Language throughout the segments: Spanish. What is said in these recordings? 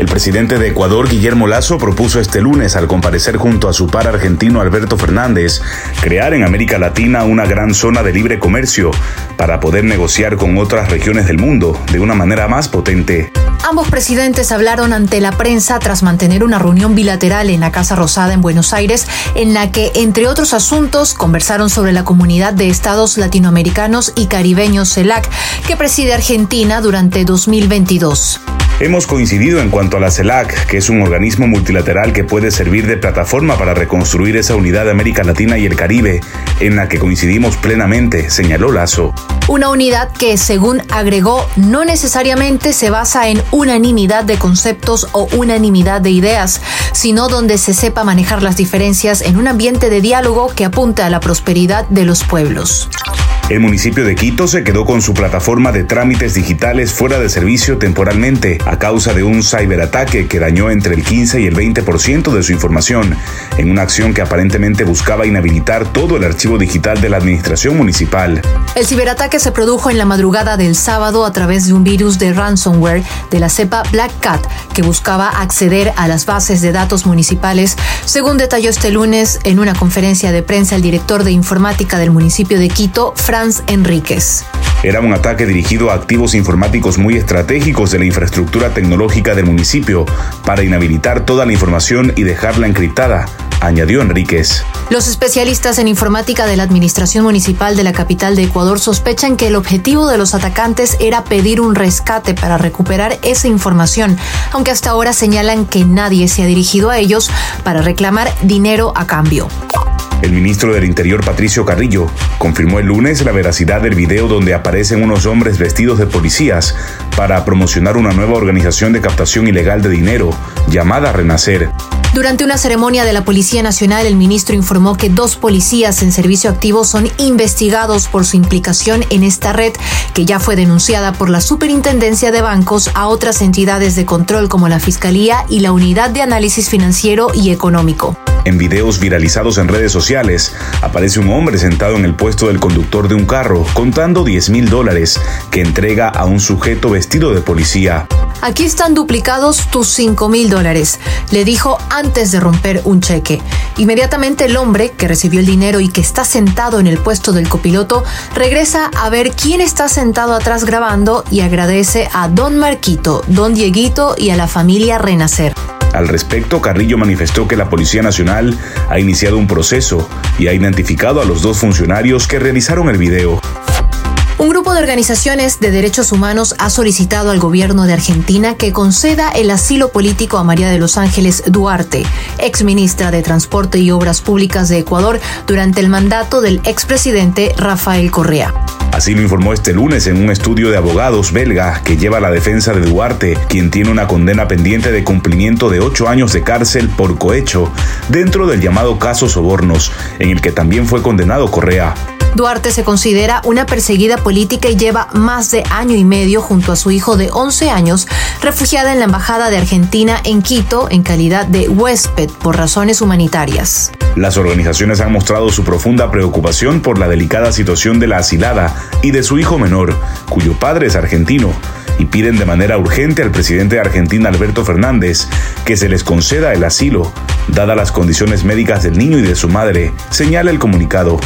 El presidente de Ecuador, Guillermo Lazo, propuso este lunes, al comparecer junto a su par argentino Alberto Fernández, crear en América Latina una gran zona de libre comercio para poder negociar con otras regiones del mundo de una manera más potente. Ambos presidentes hablaron ante la prensa tras mantener una reunión bilateral en la Casa Rosada en Buenos Aires, en la que, entre otros asuntos, conversaron sobre la comunidad de estados latinoamericanos y caribeños CELAC, que preside Argentina durante 2022. Hemos coincidido en cuanto a la CELAC, que es un organismo multilateral que puede servir de plataforma para reconstruir esa unidad de América Latina y el Caribe, en la que coincidimos plenamente, señaló Lazo. Una unidad que, según agregó, no necesariamente se basa en unanimidad de conceptos o unanimidad de ideas, sino donde se sepa manejar las diferencias en un ambiente de diálogo que apunta a la prosperidad de los pueblos. El municipio de Quito se quedó con su plataforma de trámites digitales fuera de servicio temporalmente a causa de un ciberataque que dañó entre el 15 y el 20% de su información, en una acción que aparentemente buscaba inhabilitar todo el archivo digital de la administración municipal. El ciberataque se produjo en la madrugada del sábado a través de un virus de ransomware de la cepa Black Cat que buscaba acceder a las bases de datos municipales, según detalló este lunes en una conferencia de prensa el director de informática del municipio de Quito, Enríquez. Era un ataque dirigido a activos informáticos muy estratégicos de la infraestructura tecnológica del municipio para inhabilitar toda la información y dejarla encriptada, añadió Enríquez. Los especialistas en informática de la Administración Municipal de la capital de Ecuador sospechan que el objetivo de los atacantes era pedir un rescate para recuperar esa información, aunque hasta ahora señalan que nadie se ha dirigido a ellos para reclamar dinero a cambio. El ministro del Interior, Patricio Carrillo, confirmó el lunes la veracidad del video donde aparecen unos hombres vestidos de policías para promocionar una nueva organización de captación ilegal de dinero llamada Renacer. Durante una ceremonia de la Policía Nacional, el ministro informó que dos policías en servicio activo son investigados por su implicación en esta red, que ya fue denunciada por la Superintendencia de Bancos a otras entidades de control como la Fiscalía y la Unidad de Análisis Financiero y Económico. En videos viralizados en redes sociales, aparece un hombre sentado en el puesto del conductor de un carro, contando 10 mil dólares, que entrega a un sujeto vestido de policía. Aquí están duplicados tus 5 mil dólares, le dijo antes de romper un cheque. Inmediatamente el hombre, que recibió el dinero y que está sentado en el puesto del copiloto, regresa a ver quién está sentado atrás grabando y agradece a don Marquito, don Dieguito y a la familia Renacer. Al respecto, Carrillo manifestó que la Policía Nacional ha iniciado un proceso y ha identificado a los dos funcionarios que realizaron el video. Un grupo de organizaciones de derechos humanos ha solicitado al gobierno de Argentina que conceda el asilo político a María de los Ángeles Duarte, ex ministra de Transporte y Obras Públicas de Ecuador, durante el mandato del expresidente Rafael Correa. Así lo informó este lunes en un estudio de abogados belga que lleva la defensa de Duarte, quien tiene una condena pendiente de cumplimiento de ocho años de cárcel por cohecho dentro del llamado caso Sobornos, en el que también fue condenado Correa. Duarte se considera una perseguida política y lleva más de año y medio junto a su hijo de 11 años refugiada en la Embajada de Argentina en Quito en calidad de huésped por razones humanitarias. Las organizaciones han mostrado su profunda preocupación por la delicada situación de la asilada y de su hijo menor, cuyo padre es argentino, y piden de manera urgente al presidente de Argentina, Alberto Fernández, que se les conceda el asilo, dadas las condiciones médicas del niño y de su madre, señala el comunicado.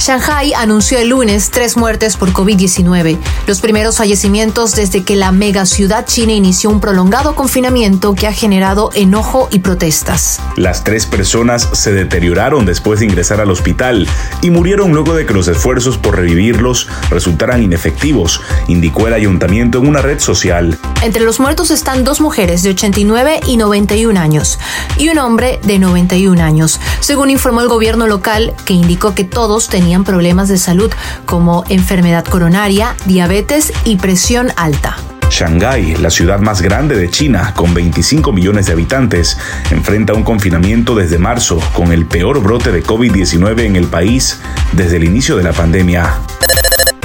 Shanghai anunció el lunes tres muertes por COVID-19, los primeros fallecimientos desde que la megaciudad china inició un prolongado confinamiento que ha generado enojo y protestas. Las tres personas se deterioraron después de ingresar al hospital y murieron luego de que los esfuerzos por revivirlos resultaran inefectivos, indicó el ayuntamiento en una red social. Entre los muertos están dos mujeres de 89 y 91 años y un hombre de 91 años, según informó el gobierno local que indicó que todos tenían problemas de salud como enfermedad coronaria, diabetes y presión alta. Shanghái, la ciudad más grande de China, con 25 millones de habitantes, enfrenta un confinamiento desde marzo, con el peor brote de COVID-19 en el país desde el inicio de la pandemia.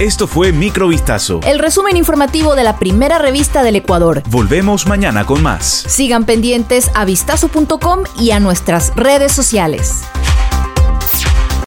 Esto fue Microvistazo. El resumen informativo de la primera revista del Ecuador. Volvemos mañana con más. Sigan pendientes a vistazo.com y a nuestras redes sociales.